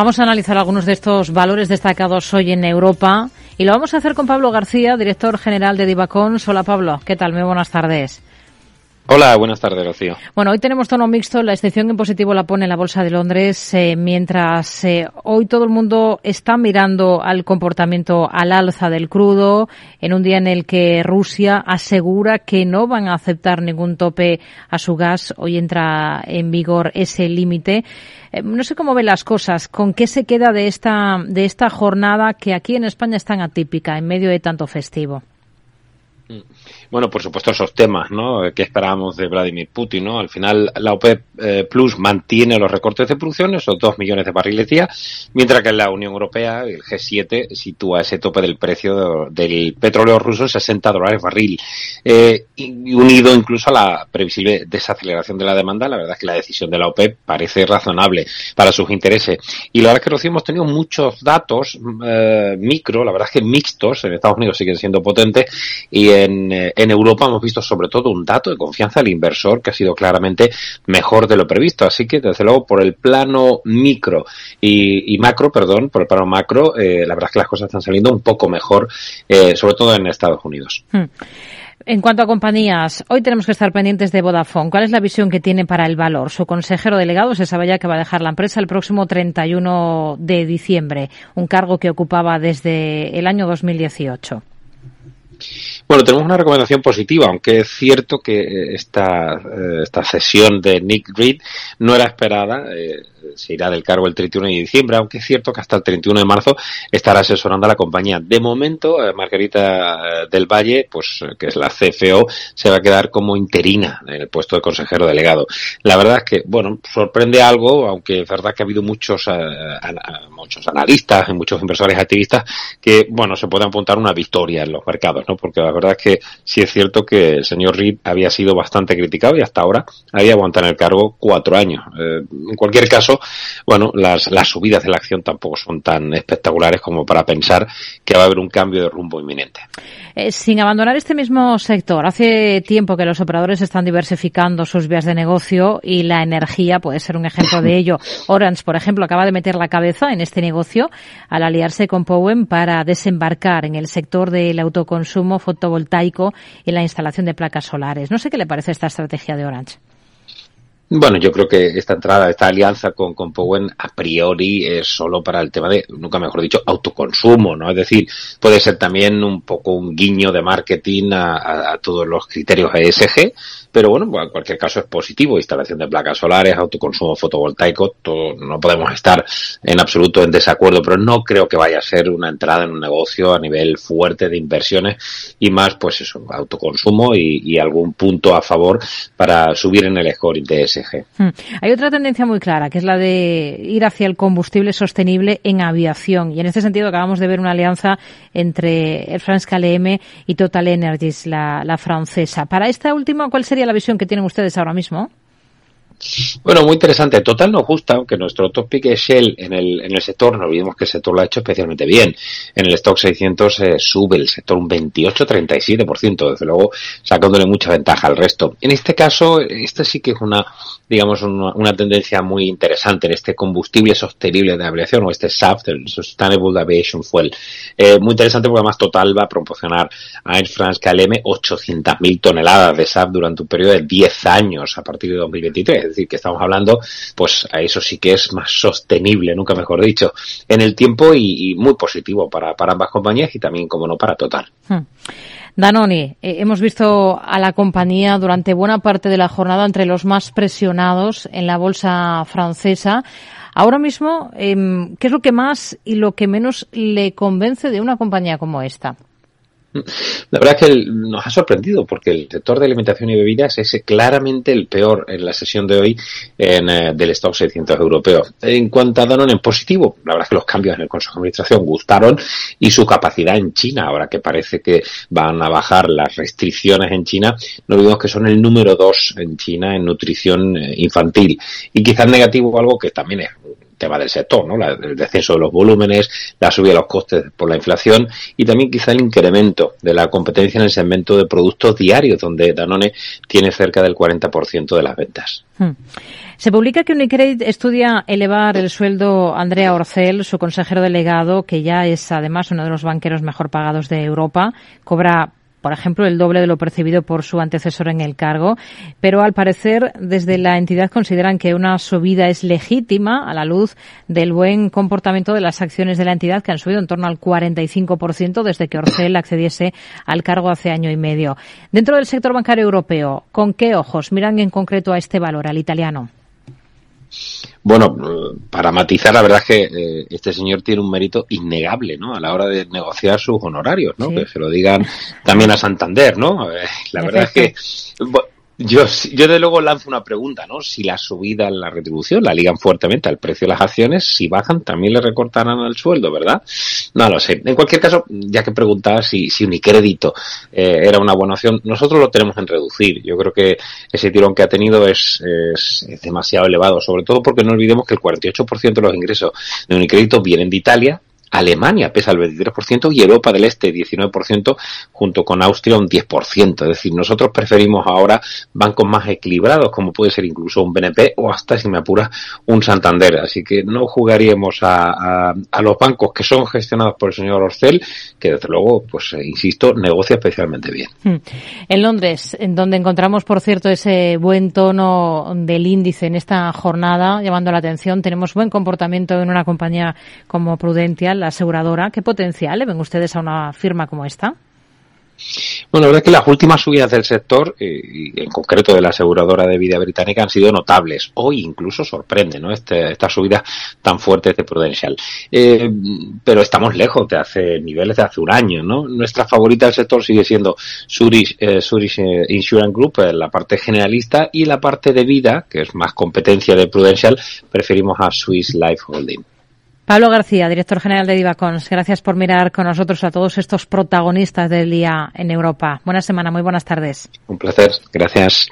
Vamos a analizar algunos de estos valores destacados hoy en Europa y lo vamos a hacer con Pablo García, director general de Divacon. Hola Pablo, ¿qué tal? Muy buenas tardes. Hola, buenas tardes, Rocío. Bueno, hoy tenemos tono mixto. La excepción en positivo la pone la Bolsa de Londres, eh, mientras eh, hoy todo el mundo está mirando al comportamiento al alza del crudo, en un día en el que Rusia asegura que no van a aceptar ningún tope a su gas. Hoy entra en vigor ese límite. Eh, no sé cómo ve las cosas. ¿Con qué se queda de esta, de esta jornada que aquí en España es tan atípica en medio de tanto festivo? Mm. Bueno, por supuesto esos temas, ¿no? ¿Qué esperábamos de Vladimir Putin, no? Al final la OPEP eh, Plus mantiene los recortes de producción, esos dos millones de barriles día, mientras que la Unión Europea, el G7, sitúa ese tope del precio del petróleo ruso en 60 dólares barril. Eh, y unido incluso a la previsible desaceleración de la demanda, la verdad es que la decisión de la OPEP parece razonable para sus intereses. Y la verdad es que Rocío hemos tenido muchos datos eh, micro, la verdad es que mixtos, en Estados Unidos siguen siendo potentes, y en, eh, en Europa hemos visto sobre todo un dato de confianza del inversor que ha sido claramente mejor de lo previsto. Así que, desde luego, por el plano micro y, macro, perdón, por el plano macro, eh, la verdad es que las cosas están saliendo un poco mejor, eh, sobre todo en Estados Unidos. Hmm. En cuanto a compañías, hoy tenemos que estar pendientes de Vodafone. ¿Cuál es la visión que tiene para el valor? Su consejero delegado se sabe ya que va a dejar la empresa el próximo 31 de diciembre, un cargo que ocupaba desde el año 2018. Bueno, tenemos una recomendación positiva, aunque es cierto que esta, eh, esta sesión de Nick Reed no era esperada. Eh, se irá del cargo el 31 de diciembre, aunque es cierto que hasta el 31 de marzo estará asesorando a la compañía. De momento, eh, Margarita del Valle, pues que es la CFO, se va a quedar como interina en el puesto de consejero delegado. La verdad es que, bueno, sorprende algo, aunque es verdad que ha habido muchos, muchos analistas y muchos inversores activistas que, bueno, se pueden apuntar una victoria en los mercados, ¿no? Porque la verdad es que sí es cierto que el señor Reed había sido bastante criticado y hasta ahora había aguantado en el cargo cuatro años. Eh, en cualquier caso, bueno, las, las subidas de la acción tampoco son tan espectaculares como para pensar que va a haber un cambio de rumbo inminente. Eh, sin abandonar este mismo sector, hace tiempo que los operadores están diversificando sus vías de negocio y la energía puede ser un ejemplo de ello. Orange, por ejemplo, acaba de meter la cabeza en este negocio al aliarse con Powen para desembarcar en el sector del autoconsumo fotovoltaico y la instalación de placas solares. No sé qué le parece esta estrategia de Orange. Bueno, yo creo que esta entrada, esta alianza con, con Powen a priori es solo para el tema de, nunca mejor dicho, autoconsumo, ¿no? Es decir, puede ser también un poco un guiño de marketing a, todos los criterios ESG, pero bueno, en cualquier caso es positivo. Instalación de placas solares, autoconsumo fotovoltaico, todo, no podemos estar en absoluto en desacuerdo, pero no creo que vaya a ser una entrada en un negocio a nivel fuerte de inversiones y más, pues eso, autoconsumo y, algún punto a favor para subir en el score de ESG. Hmm. Hay otra tendencia muy clara, que es la de ir hacia el combustible sostenible en aviación. Y en este sentido acabamos de ver una alianza entre Air France KLM y Total Energies, la, la francesa. Para esta última, ¿cuál sería la visión que tienen ustedes ahora mismo? Bueno, muy interesante. Total nos gusta, aunque nuestro top pick es Shell en el, en el sector, no olvidemos que el sector lo ha hecho especialmente bien. En el stock 600 eh, sube el sector un 28-37%, desde luego sacándole mucha ventaja al resto. En este caso, este sí que es una, digamos, una, tendencia muy interesante en este combustible sostenible de aviación o este SAF, el Sustainable Aviation Fuel. Eh, muy interesante porque además Total va a proporcionar a Air France KLM 800.000 toneladas de SAF durante un periodo de 10 años a partir de 2023 es decir, que estamos hablando, pues a eso sí que es más sostenible, nunca mejor dicho, en el tiempo y, muy positivo para, ambas compañías y también, como no, para Total. Hmm. Danone, eh, hemos visto a la compañía durante buena parte de la jornada entre los más presionados en la bolsa francesa. Ahora mismo, em, ¿qué es lo que más y lo que menos le convence de una compañía como esta? La verdad es que nos ha sorprendido porque el sector de alimentación y bebidas es claramente el peor en la sesión de hoy en, eh, del stock 600 europeo. En cuanto a Danone en positivo, la verdad es que los cambios en el Consejo de Administración gustaron y su capacidad en China, ahora que parece que van a bajar las restricciones en China, no olvidemos que son el número dos en China en nutrición eh, infantil. Y quizás negativo algo que también es tema del sector, ¿no? el descenso de los volúmenes, la subida de los costes por la inflación y también quizá el incremento de la competencia en el segmento de productos diarios, donde Danone tiene cerca del 40% de las ventas. Hmm. Se publica que Unicredit estudia elevar el sueldo Andrea Orcel, su consejero delegado, que ya es además uno de los banqueros mejor pagados de Europa. Cobra por ejemplo, el doble de lo percibido por su antecesor en el cargo, pero al parecer desde la entidad consideran que una subida es legítima a la luz del buen comportamiento de las acciones de la entidad que han subido en torno al 45% desde que Orcel accediese al cargo hace año y medio. Dentro del sector bancario europeo, ¿con qué ojos miran en concreto a este valor, al italiano? Bueno, para matizar, la verdad es que eh, este señor tiene un mérito innegable, ¿no? A la hora de negociar sus honorarios, ¿no? Que se lo digan también a Santander, ¿no? Eh, la verdad es que yo, yo de luego lanzo una pregunta, ¿no? Si la subida en la retribución la ligan fuertemente al precio de las acciones, si bajan también le recortarán el sueldo, ¿verdad? No lo sé. En cualquier caso, ya que preguntaba si, si Unicrédito eh, era una buena opción, nosotros lo tenemos en reducir. Yo creo que ese tirón que ha tenido es, es, es demasiado elevado, sobre todo porque no olvidemos que el 48% de los ingresos de Unicrédito vienen de Italia, Alemania pesa el 23% y Europa del Este 19% junto con Austria un 10%. Es decir, nosotros preferimos ahora bancos más equilibrados como puede ser incluso un BNP o hasta, si me apura, un Santander. Así que no jugaríamos a, a, los bancos que son gestionados por el señor Orcel, que desde luego, pues eh, insisto, negocia especialmente bien. Hmm. En Londres, en donde encontramos, por cierto, ese buen tono del índice en esta jornada, llamando la atención, tenemos buen comportamiento en una compañía como Prudential la aseguradora. ¿Qué potencial le ven ustedes a una firma como esta? Bueno, la verdad es que las últimas subidas del sector, eh, y en concreto de la aseguradora de vida británica, han sido notables. Hoy incluso sorprende, ¿no? Este, estas subidas tan fuertes de Prudential. Eh, pero estamos lejos de hace niveles de hace un año, ¿no? Nuestra favorita del sector sigue siendo Zurich, eh, Insurance Group, la parte generalista, y la parte de vida, que es más competencia de Prudential, preferimos a Swiss Life Holding. Pablo García, director general de Divacons, gracias por mirar con nosotros a todos estos protagonistas del día en Europa. Buena semana, muy buenas tardes. Un placer, gracias.